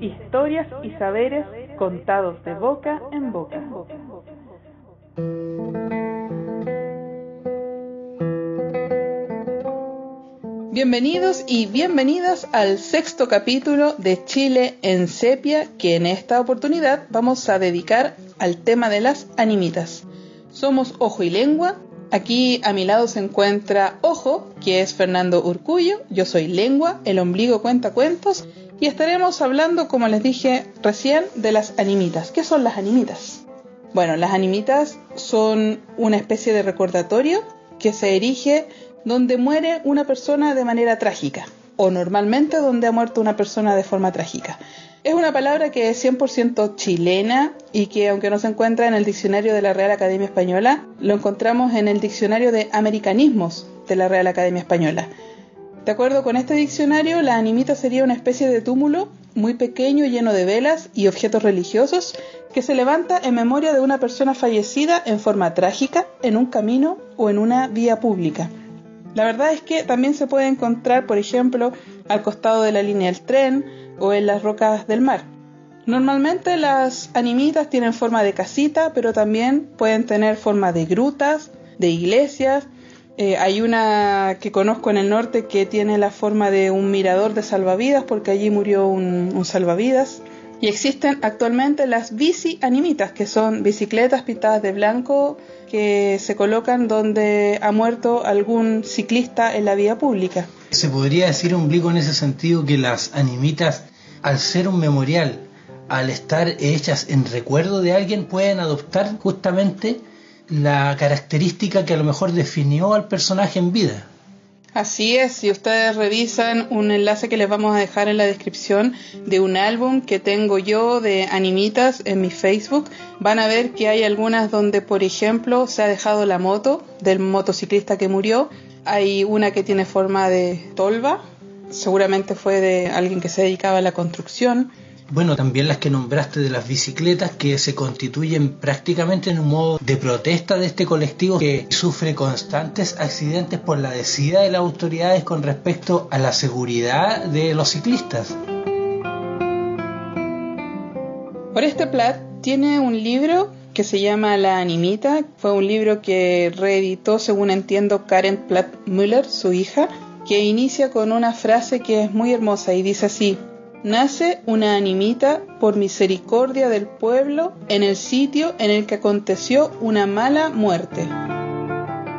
Historias y saberes contados de boca en boca. Bienvenidos y bienvenidas al sexto capítulo de Chile en sepia que en esta oportunidad vamos a dedicar al tema de las animitas. Somos Ojo y Lengua. Aquí a mi lado se encuentra Ojo, que es Fernando Urcullo. Yo soy Lengua, el ombligo cuenta cuentos. Y estaremos hablando, como les dije recién, de las animitas. ¿Qué son las animitas? Bueno, las animitas son una especie de recordatorio que se erige donde muere una persona de manera trágica, o normalmente donde ha muerto una persona de forma trágica. Es una palabra que es 100% chilena y que aunque no se encuentra en el diccionario de la Real Academia Española, lo encontramos en el diccionario de americanismos de la Real Academia Española. De acuerdo con este diccionario, la animita sería una especie de túmulo muy pequeño lleno de velas y objetos religiosos que se levanta en memoria de una persona fallecida en forma trágica en un camino o en una vía pública. La verdad es que también se puede encontrar, por ejemplo, al costado de la línea del tren o en las rocas del mar. Normalmente las animitas tienen forma de casita, pero también pueden tener forma de grutas, de iglesias. Eh, hay una que conozco en el norte que tiene la forma de un mirador de salvavidas porque allí murió un, un salvavidas. Y existen actualmente las bici animitas, que son bicicletas pintadas de blanco que se colocan donde ha muerto algún ciclista en la vía pública. Se podría decir, ombligo, en ese sentido que las animitas, al ser un memorial, al estar hechas en recuerdo de alguien, pueden adoptar justamente la característica que a lo mejor definió al personaje en vida. Así es, si ustedes revisan un enlace que les vamos a dejar en la descripción de un álbum que tengo yo de animitas en mi Facebook, van a ver que hay algunas donde, por ejemplo, se ha dejado la moto del motociclista que murió. Hay una que tiene forma de tolva, seguramente fue de alguien que se dedicaba a la construcción. Bueno, también las que nombraste de las bicicletas que se constituyen prácticamente en un modo de protesta de este colectivo que sufre constantes accidentes por la decida de las autoridades con respecto a la seguridad de los ciclistas. Oreste Platt tiene un libro que se llama La Animita. Fue un libro que reeditó, según entiendo, Karen Platt Müller, su hija, que inicia con una frase que es muy hermosa y dice así: nace una animita por misericordia del pueblo en el sitio en el que aconteció una mala muerte.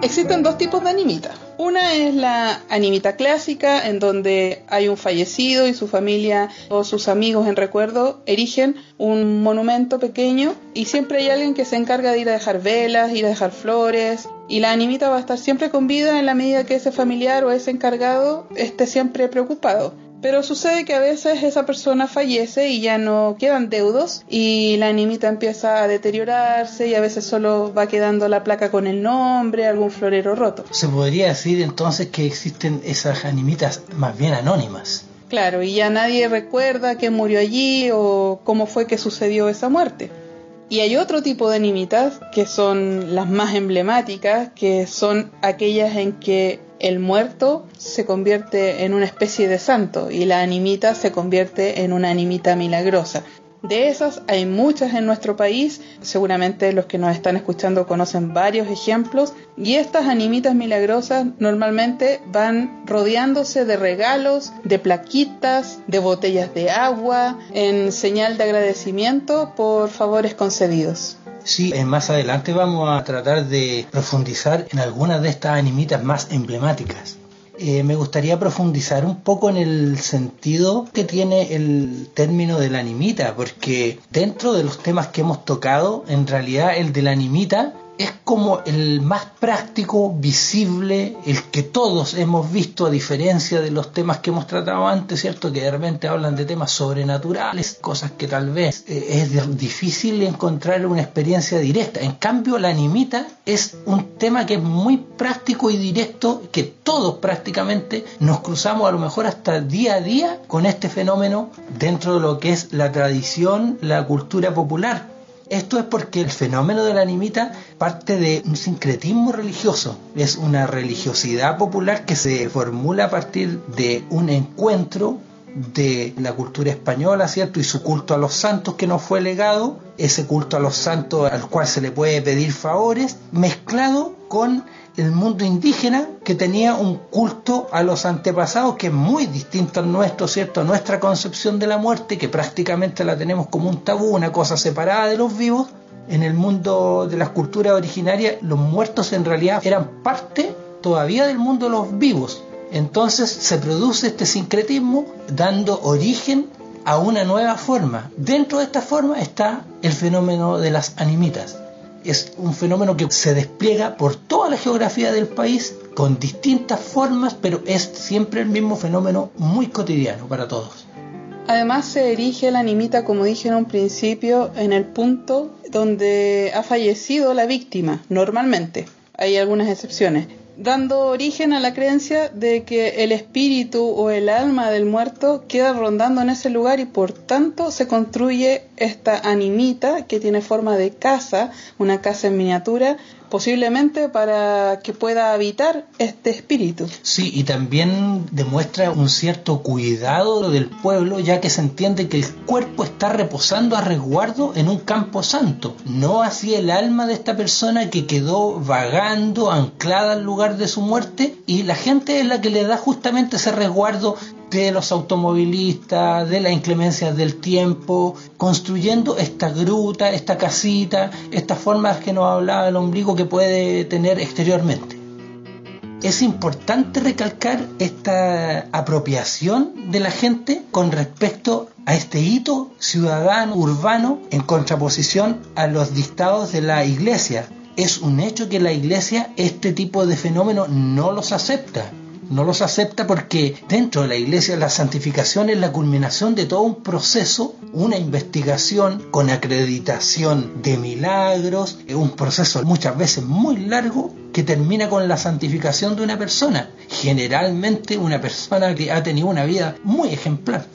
Existen dos tipos de animita. Una es la animita clásica, en donde hay un fallecido y su familia o sus amigos en recuerdo erigen un monumento pequeño y siempre hay alguien que se encarga de ir a dejar velas, ir a dejar flores y la animita va a estar siempre con vida en la medida que ese familiar o ese encargado esté siempre preocupado. Pero sucede que a veces esa persona fallece y ya no quedan deudos y la animita empieza a deteriorarse y a veces solo va quedando la placa con el nombre, algún florero roto. Se podría decir entonces que existen esas animitas más bien anónimas. Claro, y ya nadie recuerda quién murió allí o cómo fue que sucedió esa muerte. Y hay otro tipo de animitas que son las más emblemáticas, que son aquellas en que el muerto se convierte en una especie de santo y la animita se convierte en una animita milagrosa. De esas hay muchas en nuestro país, seguramente los que nos están escuchando conocen varios ejemplos, y estas animitas milagrosas normalmente van rodeándose de regalos, de plaquitas, de botellas de agua, en señal de agradecimiento por favores concedidos. Sí, más adelante vamos a tratar de profundizar en algunas de estas animitas más emblemáticas. eh, me gustaría profundizar un poco en el sentido que tiene el término de la animita, porque dentro de los temas que hemos tocado, en realidad el de la animita es como el más práctico, visible, el que todos hemos visto a diferencia de los temas que hemos tratado antes, ¿cierto? Que de repente hablan de temas sobrenaturales, cosas que tal vez eh, es difícil encontrar una experiencia directa. En cambio, la animita es un tema que es muy práctico y directo, que todos prácticamente nos cruzamos a lo mejor hasta día a día con este fenómeno dentro de lo que es la tradición, la cultura popular esto es porque el fenómeno de la animita parte de un sincretismo religioso. Es una religiosidad popular que se formula a partir de un encuentro de la cultura española, ¿cierto? Y su culto a los santos que nos fue legado, ese culto a los santos al cual se le puede pedir favores, mezclado con el mundo indígena que tenía un culto a los antepasados que es muy distinto al nuestro, ¿cierto? nuestra concepción de la muerte, que prácticamente la tenemos como un tabú, una cosa separada de los vivos. En el mundo de las culturas originarias, los muertos en realidad eran parte todavía del mundo de los vivos. Entonces se produce este sincretismo dando origen a una nueva forma. Dentro de esta forma está el fenómeno de las animitas es un fenómeno que se despliega por toda la geografía del país con distintas formas, pero es siempre el mismo fenómeno muy cotidiano para todos. Además se erige la animita, como dije en un principio, en el punto donde ha fallecido la víctima, normalmente. Hay algunas excepciones dando origen a la creencia de que el espíritu o el alma del muerto queda rondando en ese lugar y por tanto se construye esta animita que tiene forma de casa, una casa en miniatura, posiblemente para que pueda habitar este espíritu. Sí, y también demuestra un cierto cuidado del pueblo, ya que se entiende que el cuerpo está reposando a resguardo en un campo santo, no así el alma de esta persona que quedó vagando, anclada al lugar de su muerte, y la gente es la que le da justamente ese resguardo de los automovilistas, de las inclemencias del tiempo, construyendo esta gruta, esta casita, estas formas que nos hablaba el ombligo que puede tener exteriormente. Es importante recalcar esta apropiación de la gente con respecto a este hito ciudadano urbano en contraposición a los dictados de la iglesia. Es un hecho que la iglesia este tipo de fenómenos no los acepta no los acepta porque dentro de la iglesia la santificación es la culminación de todo un proceso, una investigación con acreditación de milagros, un proceso muchas veces muy largo que termina con la santificación de una persona, generalmente una persona que ha tenido una vida muy ejemplar.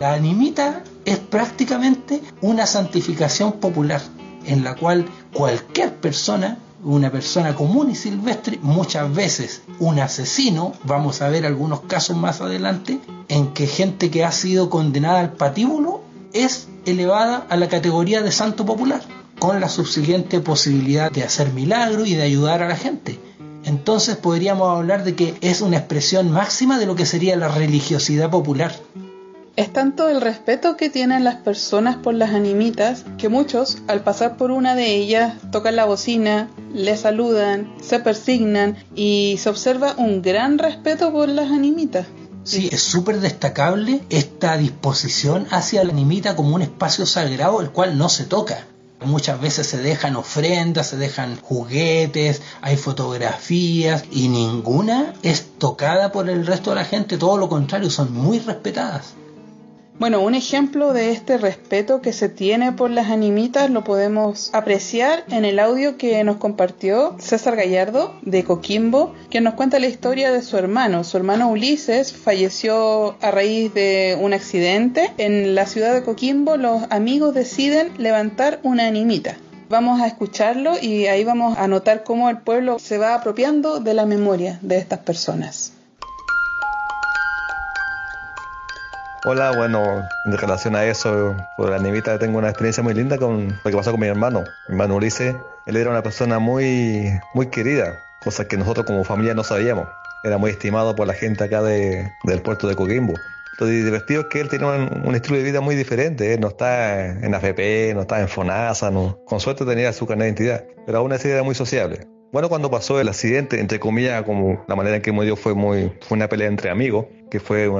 La animita es prácticamente una santificación popular en la cual cualquier persona una persona común y silvestre, muchas veces un asesino, vamos a ver algunos casos más adelante, en que gente que ha sido condenada al patíbulo es elevada a la categoría de santo popular, con la subsiguiente posibilidad de hacer milagros y de ayudar a la gente. Entonces podríamos hablar de que es una expresión máxima de lo que sería la religiosidad popular. Es tanto el respeto que tienen las personas por las animitas que muchos, al pasar por una de ellas, tocan la bocina, le saludan, se persignan y se observa un gran respeto por las animitas. Sí, es súper destacable esta disposición hacia la animita como un espacio sagrado el cual no se toca. Muchas veces se dejan ofrendas, se dejan juguetes, hay fotografías y ninguna es tocada por el resto de la gente, todo lo contrario, son muy respetadas. Bueno, un ejemplo de este respeto que se tiene por las animitas lo podemos apreciar en el audio que nos compartió César Gallardo de Coquimbo, que nos cuenta la historia de su hermano. Su hermano Ulises falleció a raíz de un accidente. En la ciudad de Coquimbo los amigos deciden levantar una animita. Vamos a escucharlo y ahí vamos a notar cómo el pueblo se va apropiando de la memoria de estas personas. Hola, bueno, en relación a eso, por la animita tengo una experiencia muy linda con lo que pasó con mi hermano. Mi hermano Ulises, él era una persona muy, muy querida, cosa que nosotros como familia no sabíamos. Era muy estimado por la gente acá de, del puerto de Coquimbo. Lo divertido es que él tenía un, estilo de vida muy diferente. Él no está en AFP, no está en FONASA, no. con suerte tenía su carnet de identidad, pero aún así era muy sociable. Bueno, cuando pasó el accidente, entre comillas, como la manera en que murió fue muy fue una pelea entre amigos, que fue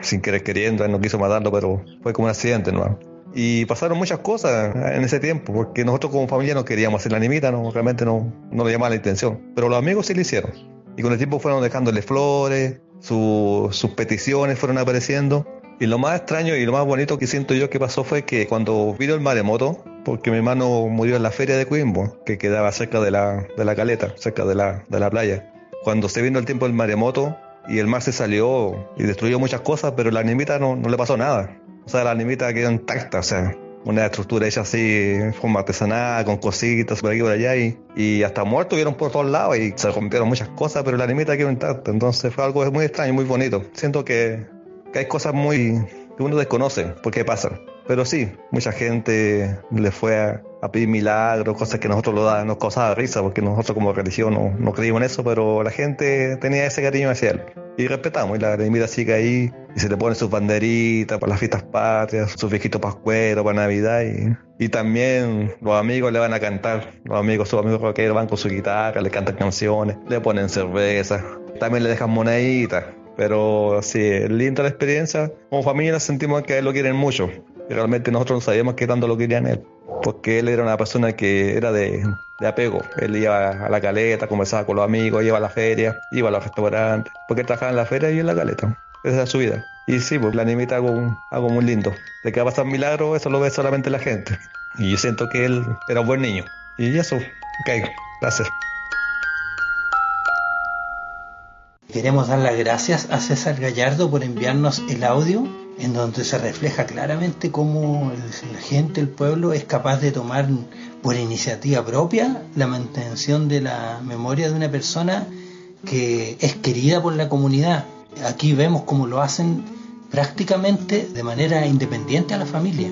sin querer queriendo, él no quiso matarlo, pero fue como un accidente, ¿no? Y pasaron muchas cosas en ese tiempo, porque nosotros como familia no queríamos hacer la animita, no, realmente no, no le llamaba la intención, pero los amigos sí lo hicieron. Y con el tiempo fueron dejándole flores, sus peticiones fueron apareciendo. Y lo más extraño y lo más bonito que siento yo que pasó fue que cuando vino el maremoto, porque mi hermano murió en la feria de Coimbo, que quedaba cerca de la, de la caleta, cerca de la, de la playa. Cuando se vino el tiempo del maremoto y el mar se salió y destruyó muchas cosas, pero la animita no, no le pasó nada. O sea, la animita quedó intacta, o sea, una estructura hecha así en forma artesanal, con cositas por aquí por allá, y, y hasta muertos vieron por todos lados y se rompieron muchas cosas, pero la animita quedó intacta. Entonces fue algo muy extraño, muy bonito. Siento que, que hay cosas muy que uno desconoce por qué pasan. Pero sí, mucha gente le fue a, pedir milagros, cosas que nosotros lo da, nos causaba risa, porque nosotros como religión no, no creímos en eso, pero la gente tenía ese cariño hacia él. Y respetamos, y la animita sigue ahí, y se le ponen sus banderitas para las fiestas patrias, sus viejitos pascueros para Navidad, y, y también los amigos le van a cantar, los amigos, sus amigos rockeros van con su guitarra, le cantan canciones, le ponen cerveza, también le dejan moneditas. Pero sí, es linda la experiencia. Como familia sentimos que a él lo quieren mucho. Y realmente nosotros no sabíamos qué tanto lo querían él. Porque él era una persona que era de, de apego. Él iba a la caleta, conversaba con los amigos, iba a la feria, iba a los restaurantes. Porque él trabajaba en la feria y en la caleta. Esa era su vida. Y sí, pues la animita algo, algo muy lindo. De que va a pasar milagro, eso lo ve solamente la gente. Y yo siento que él era un buen niño. Y eso, ok, gracias. Queremos dar las gracias a César Gallardo por enviarnos el audio en donde se refleja claramente cómo la gente, el pueblo, es capaz de tomar por iniciativa propia la mantención de la memoria de una persona que es querida por la comunidad. Aquí vemos cómo lo hacen prácticamente de manera independiente a la familia.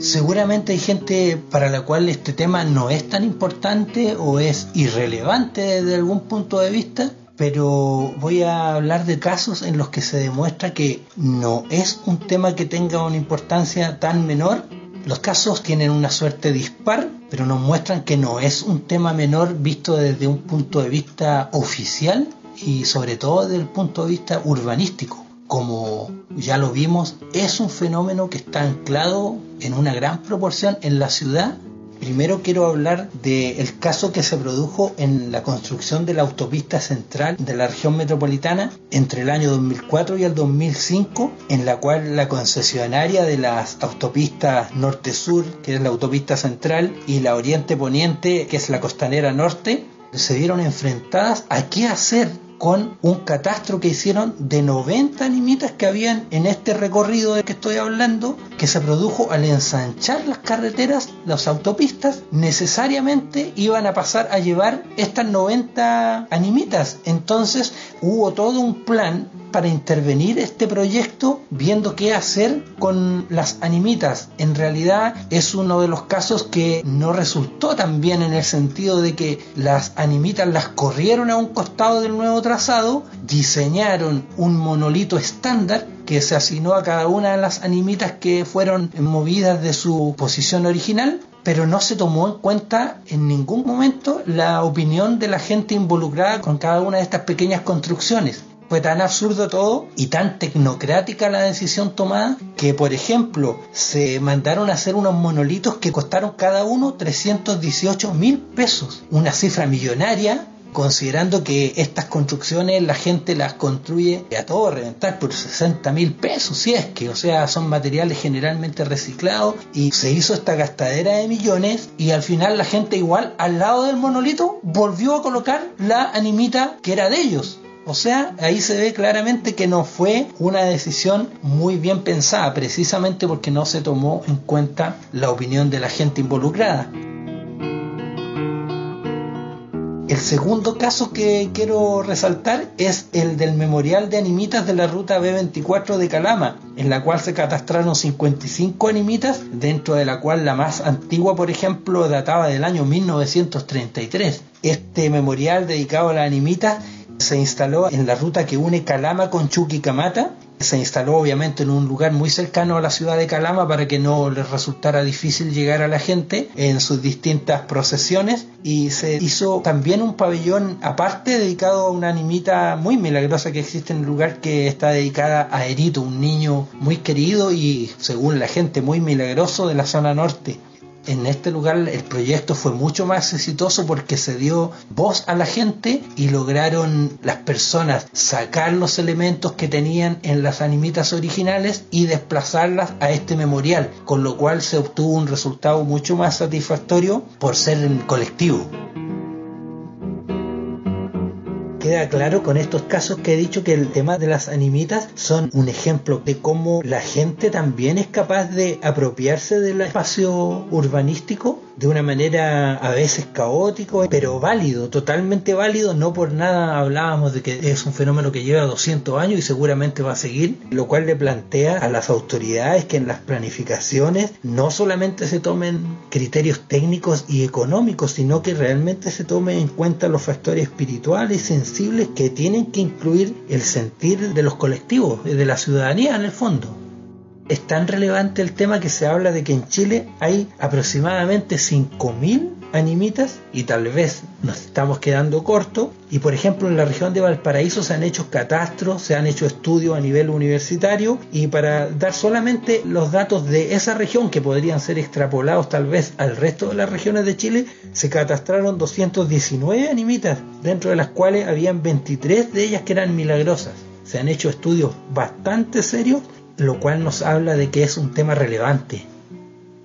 Seguramente hay gente para la cual este tema no es tan importante o es irrelevante desde algún punto de vista, pero voy a hablar de casos en los que se demuestra que no es un tema que tenga una importancia tan menor. Los casos tienen una suerte dispar, pero nos muestran que no es un tema menor visto desde un punto de vista oficial y sobre todo desde el punto de vista urbanístico como ya lo vimos, es un fenómeno que está anclado en una gran proporción en la ciudad. Primero quiero hablar del caso que se produjo en la construcción de la autopista central de la región metropolitana entre el año 2004 y el 2005, en la cual la concesionaria de las autopistas norte-sur, que es la autopista central, y la oriente-poniente, que es la costanera norte, se vieron enfrentadas a qué hacer con un catastro que hicieron de 90 animitas que habían en este recorrido de que estoy hablando, que se produjo al ensanchar las carreteras, las autopistas, necesariamente iban a pasar a llevar estas 90 animitas. Entonces hubo todo un plan para intervenir este proyecto viendo qué hacer con las animitas. En realidad es uno de los casos que no resultó tan bien en el sentido de que las animitas las corrieron a un costado del nuevo diseñaron un monolito estándar que se asignó a cada una de las animitas que fueron movidas de su posición original pero no se tomó en cuenta en ningún momento la opinión de la gente involucrada con cada una de estas pequeñas construcciones. Fue tan absurdo todo y tan tecnocrática la decisión tomada que, por ejemplo, se mandaron a hacer unos monolitos que costaron cada uno 318 mil pesos, una cifra millonaria considerando que estas construcciones la gente las construye a todo reventar por 60 mil pesos, si es que, o sea, son materiales generalmente reciclados y se hizo esta gastadera de millones y al final la gente igual al lado del monolito volvió a colocar la animita que era de ellos. O sea, ahí se ve claramente que no fue una decisión muy bien pensada, precisamente porque no se tomó en cuenta la opinión de la gente involucrada. El segundo caso que quiero resaltar es el del memorial de animitas de la ruta B24 de Calama, en la cual se catastraron 55 animitas, dentro de la cual la más antigua, por ejemplo, databa del año 1933. Este memorial dedicado a las animitas se instaló en la ruta que une Calama con Chuquicamata Se instaló obviamente en un lugar muy cercano a la ciudad de Calama para que no les resultara difícil llegar a la gente en sus distintas procesiones. Y se hizo también un pabellón aparte dedicado a una animita muy milagrosa que existe en el lugar que está dedicada a Erito, un niño muy querido y según la gente muy milagroso de la zona norte en este lugar el proyecto fue mucho más exitoso porque se dio voz a la gente y lograron las personas sacar los elementos que tenían en las animitas originales y desplazarlas a este memorial, con lo cual se obtuvo un resultado mucho más satisfactorio por ser colectivo queda claro con estos casos que he dicho que el tema de las animitas son un ejemplo de cómo la gente también es capaz de apropiarse del espacio urbanístico de una manera a veces caótico, pero válido, totalmente válido, no por nada hablábamos de que es un fenómeno que lleva 200 años y seguramente va a seguir, lo cual le plantea a las autoridades que en las planificaciones no solamente se tomen criterios técnicos y económicos, sino que realmente se tomen en cuenta los factores espirituales y sensibles que tienen que incluir el sentir de los colectivos, de la ciudadanía en el fondo es tan relevante el tema que se habla de que en Chile hay aproximadamente 5.000 animitas y tal vez nos estamos quedando cortos. Y por ejemplo en la región de Valparaíso se han hecho catastros, se han hecho estudios a nivel universitario y para dar solamente los datos de esa región que podrían ser extrapolados tal vez al resto de las regiones de Chile, se catastraron 219 animitas, dentro de las cuales habían 23 de ellas que eran milagrosas. Se han hecho estudios bastante serios lo cual nos habla de que es un tema relevante.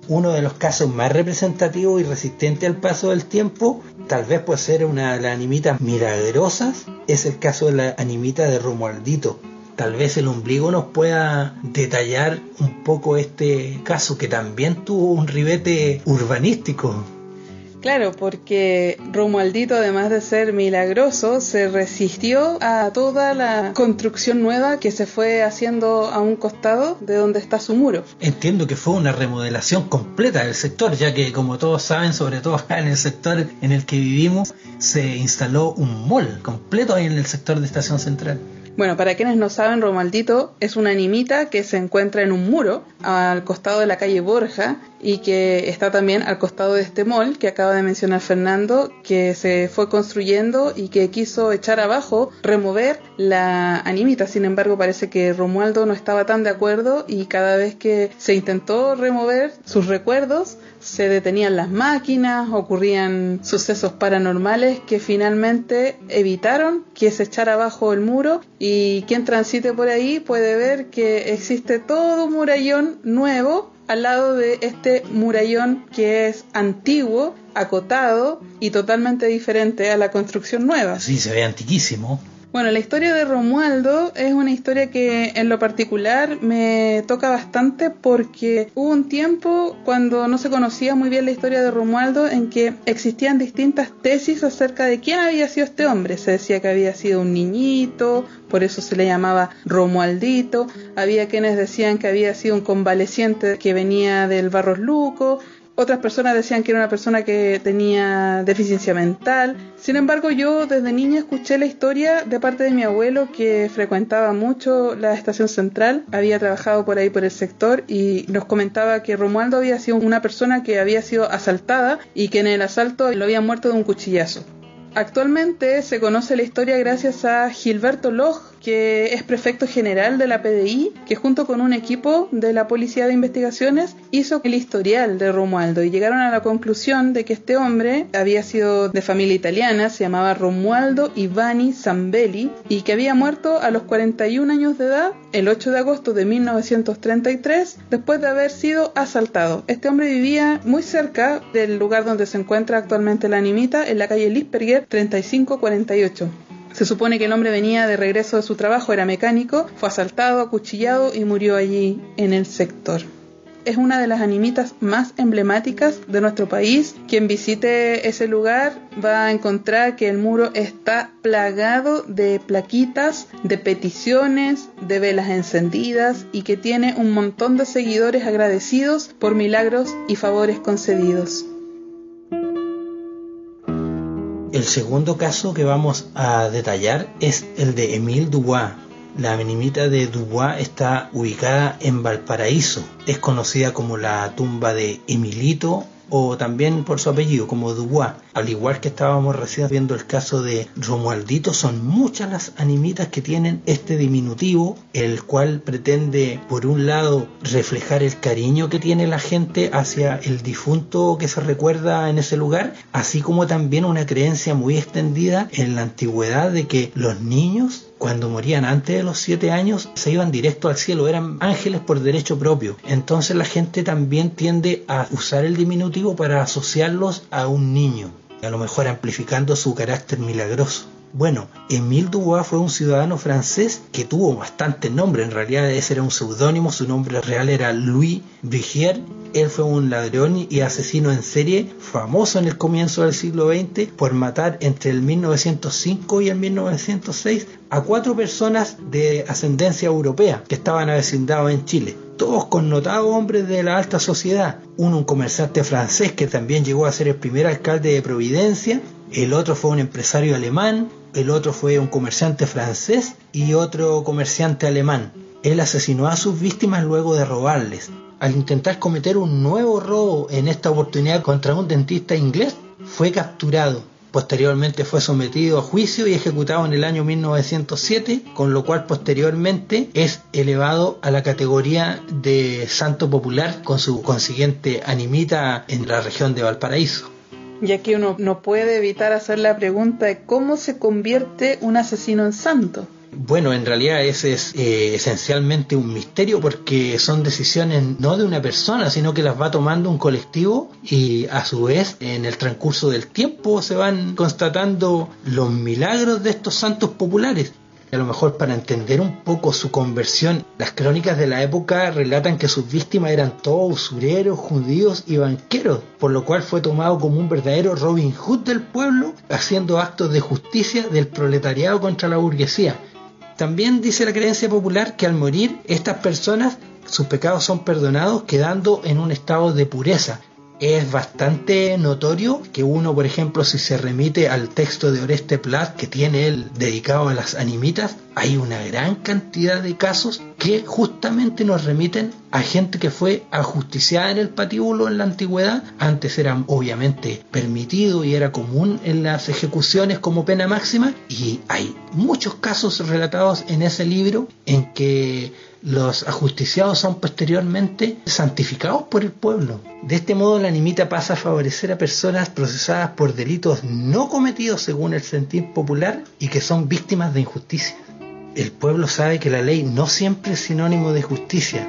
Uno de los casos más representativos y resistentes al paso del tiempo, tal vez puede ser una de las animitas milagrosas, es el caso de la animita de Romualdito. Tal vez el ombligo nos pueda detallar un poco este caso que también tuvo un ribete urbanístico. Claro, porque Romualdito, además de ser milagroso, se resistió a toda la construcción nueva que se fue haciendo a un costado de donde está su muro. Entiendo que fue una remodelación completa del sector, ya que como todos saben, sobre todo acá en el sector en el que vivimos, se instaló un mall completo ahí en el sector de Estación Central. Bueno, para quienes no saben, Romualdito es una animita que se encuentra en un muro al costado de la calle Borja y que está también al costado de este mall que acaba de mencionar Fernando, que se fue construyendo y que quiso echar abajo, remover la animita. Sin embargo, parece que Romualdo no estaba tan de acuerdo y cada vez que se intentó remover sus recuerdos, se detenían las máquinas, ocurrían sucesos paranormales que finalmente evitaron que se echara abajo el muro y quien transite por ahí puede ver que existe todo un murallón nuevo al lado de este murallón que es antiguo, acotado y totalmente diferente a la construcción nueva. Sí, se ve antiquísimo. Bueno, la historia de Romualdo es una historia que en lo particular me toca bastante porque hubo un tiempo cuando no se conocía muy bien la historia de Romualdo en que existían distintas tesis acerca de quién había sido este hombre. Se decía que había sido un niñito, por eso se le llamaba Romualdito. Había quienes decían que había sido un convaleciente que venía del Barros Luco otras personas decían que era una persona que tenía deficiencia mental. Sin embargo, yo desde niña escuché la historia de parte de mi abuelo que frecuentaba mucho la estación central, había trabajado por ahí por el sector y nos comentaba que Romualdo había sido una persona que había sido asaltada y que en el asalto lo habían muerto de un cuchillazo. Actualmente se conoce la historia gracias a Gilberto Loj, que es prefecto general de la PDI, que junto con un equipo de la Policía de Investigaciones hizo el historial de Romualdo y llegaron a la conclusión de que este hombre había sido de familia italiana, se llamaba Romualdo Ivani Zambelli y que había muerto a los 41 años de edad el 8 de agosto de 1933 después de haber sido asaltado. Este hombre vivía muy cerca del lugar donde se encuentra actualmente la animita, en la calle Lisperger 3548. Se supone que el hombre venía de regreso de su trabajo, era mecánico, fue asaltado, acuchillado y murió allí en el sector. Es una de las animitas más emblemáticas de nuestro país. Quien visite ese lugar va a encontrar que el muro está plagado de plaquitas, de peticiones, de velas encendidas y que tiene un montón de seguidores agradecidos por milagros y favores concedidos. El segundo caso que vamos a detallar es el de Emile Dubois, La animita de Dubois está ubicada en Valparaíso. Es conocida como la tumba de Emilito o también por su apellido como Dubois. Al igual que estábamos recién viendo el caso de Romualdito, son muchas las animitas que tienen este diminutivo, el cual pretende por un lado reflejar el cariño que tiene la gente hacia el difunto que se recuerda en ese lugar, así como también una creencia muy extendida en la antigüedad de que los niños cuando morían antes de los siete años se iban directo al cielo, eran ángeles por derecho propio. Entonces la gente también tiende a usar el diminutivo para asociarlos a un niño, a lo mejor amplificando su carácter milagroso. Bueno, Émile Dubois fue un ciudadano francés que tuvo bastante nombre, en realidad ese era un seudónimo, su nombre real era Louis Brigier. Él fue un ladrón y asesino en serie famoso en el comienzo del siglo XX por matar entre el 1905 y el 1906 a cuatro personas de ascendencia europea que estaban avecindados en Chile todos connotados hombres de la alta sociedad. Uno un comerciante francés que también llegó a ser el primer alcalde de Providencia, el otro fue un empresario alemán, el otro fue un comerciante francés y otro comerciante alemán. Él asesinó a sus víctimas luego de robarles. Al intentar cometer un nuevo robo en esta oportunidad contra un dentista inglés, fue capturado. Posteriormente fue sometido a juicio y ejecutado en el año 1907, con lo cual posteriormente es elevado a la categoría de santo popular con su consiguiente animita en la región de Valparaíso. Ya que uno no puede evitar hacer la pregunta de cómo se convierte un asesino en santo. Bueno, en realidad ese es eh, esencialmente un misterio porque son decisiones no de una persona, sino que las va tomando un colectivo y a su vez en el transcurso del tiempo se van constatando los milagros de estos santos populares. A lo mejor para entender un poco su conversión, las crónicas de la época relatan que sus víctimas eran todos usureros, judíos y banqueros, por lo cual fue tomado como un verdadero Robin Hood del pueblo, haciendo actos de justicia del proletariado contra la burguesía. También dice la creencia popular que al morir estas personas sus pecados son perdonados quedando en un estado de pureza, es bastante notorio que uno, por ejemplo, si se remite al texto de Oreste Plat que tiene él dedicado a las animitas, hay una gran cantidad de casos que justamente nos remiten a gente que fue ajusticiada en el patíbulo en la antigüedad. Antes era obviamente permitido y era común en las ejecuciones como pena máxima y hay muchos casos relatados en ese libro en que los ajusticiados son posteriormente santificados por el pueblo. De este modo la animita pasa a favorecer a personas procesadas por delitos no cometidos según el sentir popular y que son víctimas de injusticia. El pueblo sabe que la ley no siempre es sinónimo de justicia.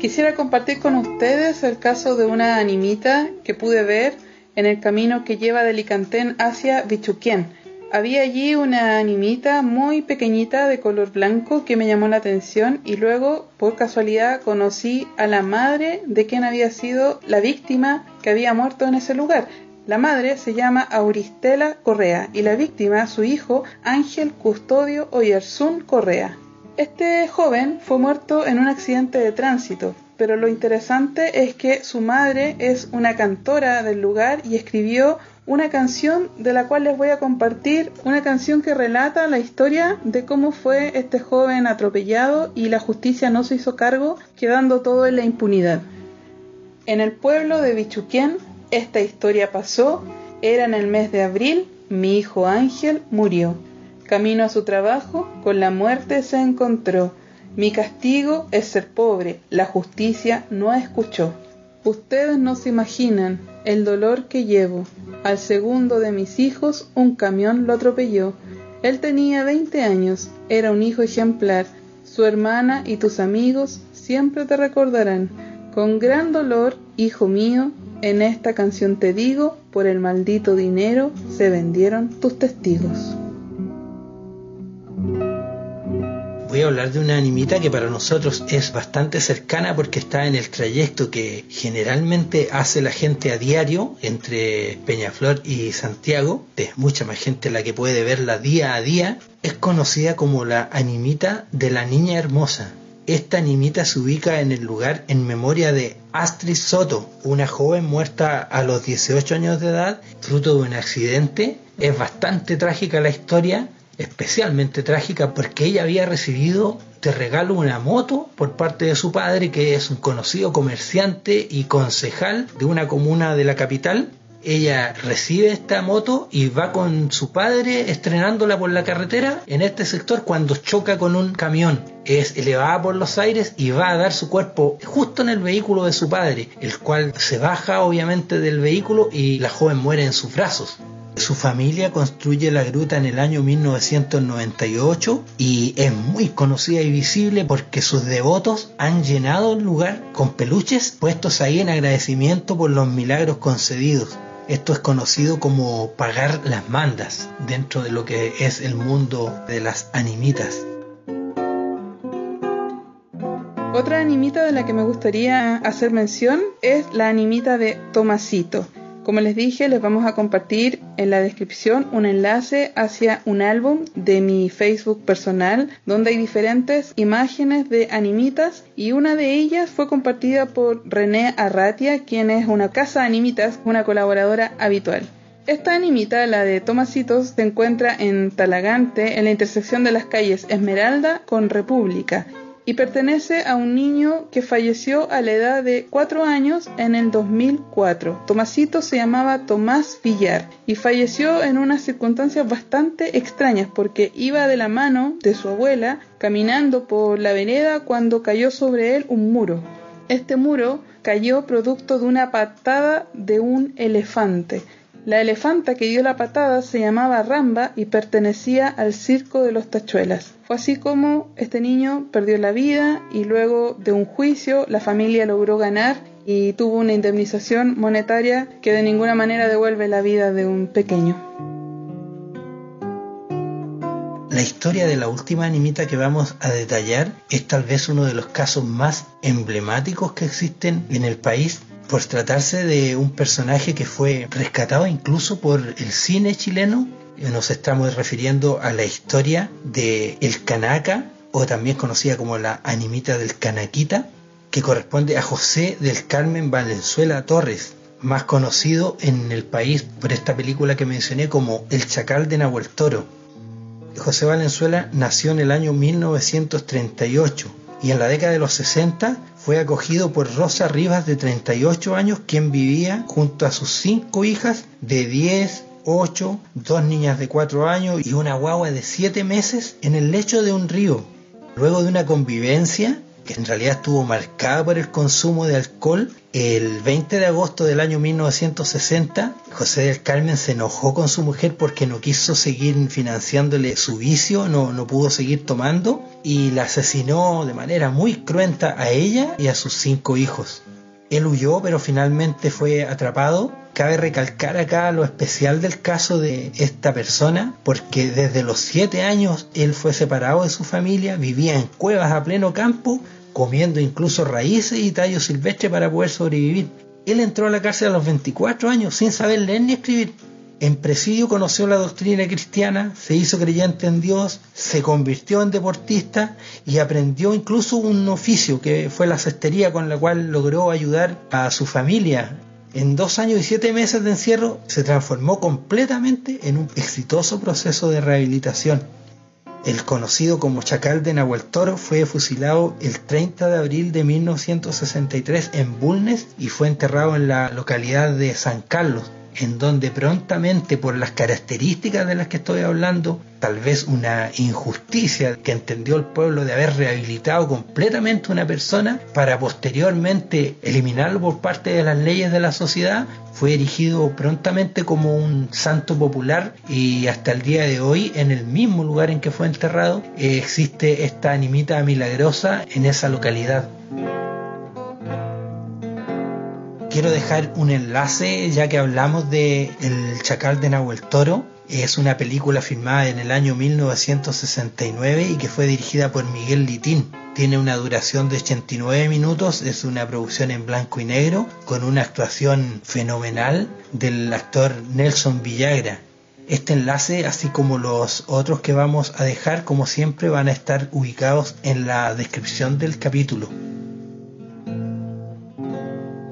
Quisiera compartir con ustedes el caso de una animita que pude ver en el camino que lleva de Licantén hacia Bichuquén había allí una animita muy pequeñita de color blanco que me llamó la atención y luego, por casualidad, conocí a la madre de quien había sido la víctima que había muerto en ese lugar. La madre se llama Auristela Correa y la víctima, su hijo, Ángel Custodio Oyersun Correa. Este joven fue muerto en un accidente de tránsito, pero lo interesante es que su madre es una cantora del lugar y escribió una canción de la cual les voy a compartir, una canción que relata la historia de cómo fue este joven atropellado y la justicia no se hizo cargo, quedando todo en la impunidad. En el pueblo de Bichuquén, esta historia pasó, era en el mes de abril, mi hijo Ángel murió. Camino a su trabajo, con la muerte se encontró. Mi castigo es ser pobre, la justicia no escuchó. Ustedes no se imaginan el dolor que llevo. Al segundo de mis hijos un camión lo atropelló. Él tenía 20 años, era un hijo ejemplar. Su hermana y tus amigos siempre te recordarán. Con gran dolor, hijo mío, en esta canción te digo, por el maldito dinero se vendieron tus testigos. Voy a hablar de una animita que para nosotros es bastante cercana porque está en el trayecto que generalmente hace la gente a diario entre Peñaflor y Santiago. Es mucha más gente la que puede verla día a día. Es conocida como la animita de la niña hermosa. Esta animita se ubica en el lugar en memoria de Astrid Soto, una joven muerta a los 18 años de edad, fruto de un accidente. Es bastante trágica la historia especialmente trágica porque ella había recibido de regalo una moto por parte de su padre, que es un conocido comerciante y concejal de una comuna de la capital. Ella recibe esta moto y va con su padre estrenándola por la carretera en este sector cuando choca con un camión. Es elevada por los aires y va a dar su cuerpo justo en el vehículo de su padre, el cual se baja obviamente del vehículo y la joven muere en sus brazos. Su familia construye la gruta en el año 1998 y es muy conocida y visible porque sus devotos han llenado el lugar con peluches puestos ahí en agradecimiento por los milagros concedidos. Esto es conocido como pagar las mandas dentro de lo que es el mundo de las animitas. Otra animita de la que me gustaría hacer mención es la animita de Tomasito. Como les dije, les vamos a compartir en la descripción un enlace hacia un álbum de mi Facebook personal donde hay diferentes imágenes de animitas y una de ellas fue compartida por René Arratia, quien es una casa de animitas, una colaboradora habitual. Esta animita, la de Tomasitos, se encuentra en Talagante, en la intersección de las calles Esmeralda con República y pertenece a un niño que falleció a la edad de 4 años en el 2004. Tomasito se llamaba Tomás Villar y falleció en unas circunstancias bastante extrañas porque iba de la mano de su abuela caminando por la vereda cuando cayó sobre él un muro. Este muro cayó producto de una patada de un elefante. La elefanta que dio la patada se llamaba Ramba y pertenecía al circo de los tachuelas. Fue así como este niño perdió la vida y luego de un juicio la familia logró ganar y tuvo una indemnización monetaria que de ninguna manera devuelve la vida de un pequeño. La historia de la última animita que vamos a detallar es tal vez uno de los casos más emblemáticos que existen en el país por tratarse de un personaje que fue rescatado incluso por el cine chileno. Nos estamos refiriendo a la historia de El Canaca, o también conocida como la animita del Canaquita, que corresponde a José del Carmen Valenzuela Torres, más conocido en el país por esta película que mencioné como El Chacal de Nahuel Toro. José Valenzuela nació en el año 1938 y en la década de los 60 fue acogido por Rosa Rivas de 38 años, quien vivía junto a sus cinco hijas de 10, 8, dos niñas de 4 años y una guagua de 7 meses en el lecho de un río. Luego de una convivencia que en realidad estuvo marcada por el consumo de alcohol, el 20 de agosto del año 1960, José del Carmen se enojó con su mujer porque no quiso seguir financiándole su vicio, no, no pudo seguir tomando y la asesinó de manera muy cruenta a ella y a sus cinco hijos. Él huyó, pero finalmente fue atrapado. Cabe recalcar acá lo especial del caso de esta persona, porque desde los siete años él fue separado de su familia, vivía en cuevas a pleno campo comiendo incluso raíces y tallos silvestres para poder sobrevivir. Él entró a la cárcel a los 24 años sin saber leer ni escribir. En presidio conoció la doctrina cristiana, se hizo creyente en Dios, se convirtió en deportista y aprendió incluso un oficio que fue la cestería con la cual logró ayudar a su familia. En dos años y siete meses de encierro se transformó completamente en un exitoso proceso de rehabilitación. El conocido como Chacal de Nahuel Toro fue fusilado el 30 de abril de 1963 en Bulnes y fue enterrado en la localidad de San Carlos, en donde prontamente por las características de las que estoy hablando, tal vez una injusticia que entendió el pueblo de haber rehabilitado completamente una persona para posteriormente eliminarlo por parte de las leyes de la sociedad, fue erigido prontamente como un santo popular y hasta el día de hoy en el mismo lugar en que fue enterrado existe esta animita milagrosa en esa localidad quiero dejar un enlace ya que hablamos de El Chacal de Nahuel Toro. Es una película filmada en el año 1969 y que fue dirigida por Miguel Litín. Tiene una duración de 89 minutos, es una producción en blanco y negro con una actuación fenomenal del actor Nelson Villagra. Este enlace, así como los otros que vamos a dejar, como siempre, van a estar ubicados en la descripción del capítulo.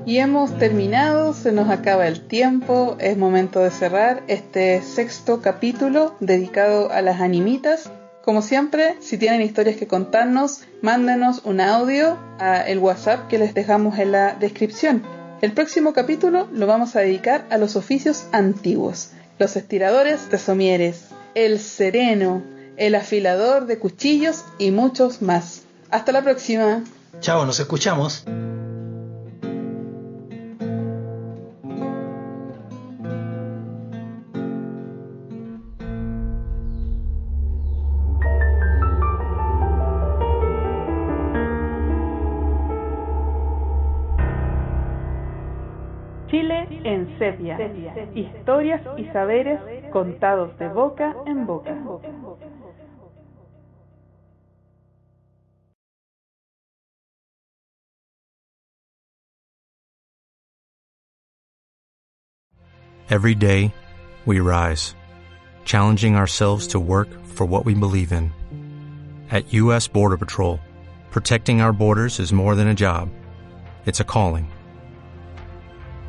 Y hemos terminado, se nos acaba el tiempo, es momento de cerrar este sexto capítulo dedicado a las animitas. Como siempre, si tienen historias que contarnos, mándenos un audio a el WhatsApp que les dejamos en la descripción. El próximo capítulo lo vamos a dedicar a los oficios antiguos, los estiradores de somieres, el sereno, el afilador de cuchillos y muchos más. Hasta la próxima. Chao, nos escuchamos. Sepia. Historias y saberes contados de boca en boca. Every day, we rise, challenging ourselves to work for what we believe in. At U.S. Border Patrol, protecting our borders is more than a job, it's a calling.